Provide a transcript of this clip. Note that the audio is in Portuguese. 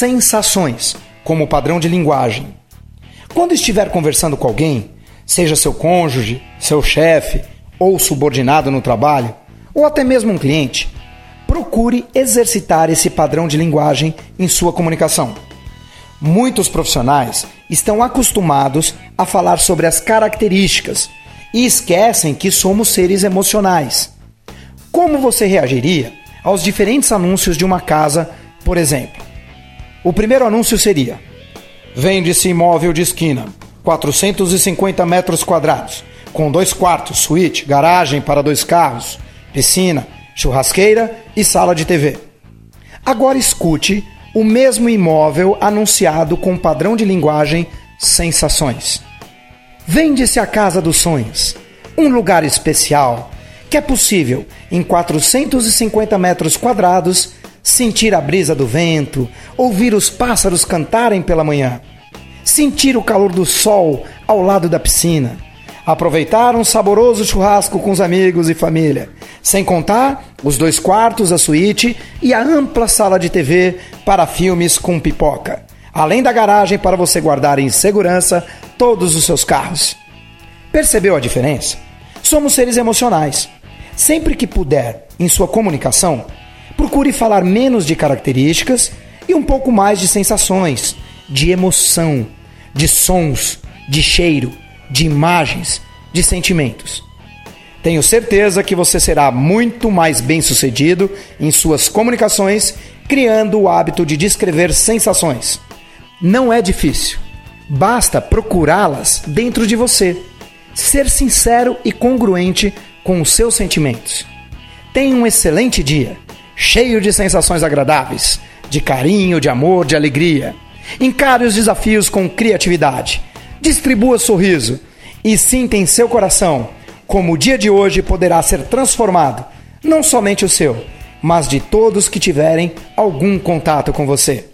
sensações como padrão de linguagem. Quando estiver conversando com alguém, seja seu cônjuge, seu chefe ou subordinado no trabalho, ou até mesmo um cliente, procure exercitar esse padrão de linguagem em sua comunicação. Muitos profissionais estão acostumados a falar sobre as características e esquecem que somos seres emocionais. Como você reagiria aos diferentes anúncios de uma casa, por exemplo? O primeiro anúncio seria: Vende-se imóvel de esquina, 450 metros quadrados, com dois quartos, suíte, garagem para dois carros, piscina, churrasqueira e sala de TV. Agora escute o mesmo imóvel anunciado com padrão de linguagem sensações. Vende-se a casa dos sonhos, um lugar especial que é possível, em 450 metros quadrados, sentir a brisa do vento, ouvir os pássaros cantarem pela manhã, sentir o calor do sol ao lado da piscina, aproveitar um saboroso churrasco com os amigos e família, sem contar os dois quartos, a suíte e a ampla sala de TV para filmes com pipoca, além da garagem para você guardar em segurança todos os seus carros. Percebeu a diferença? Somos seres emocionais. Sempre que puder, em sua comunicação, procure falar menos de características e um pouco mais de sensações, de emoção, de sons, de cheiro, de imagens, de sentimentos. Tenho certeza que você será muito mais bem-sucedido em suas comunicações, criando o hábito de descrever sensações. Não é difícil. Basta procurá-las dentro de você. Ser sincero e congruente com os seus sentimentos. Tenha um excelente dia, cheio de sensações agradáveis, de carinho, de amor, de alegria. Encare os desafios com criatividade. Distribua sorriso e sinta em seu coração como o dia de hoje poderá ser transformado, não somente o seu, mas de todos que tiverem algum contato com você.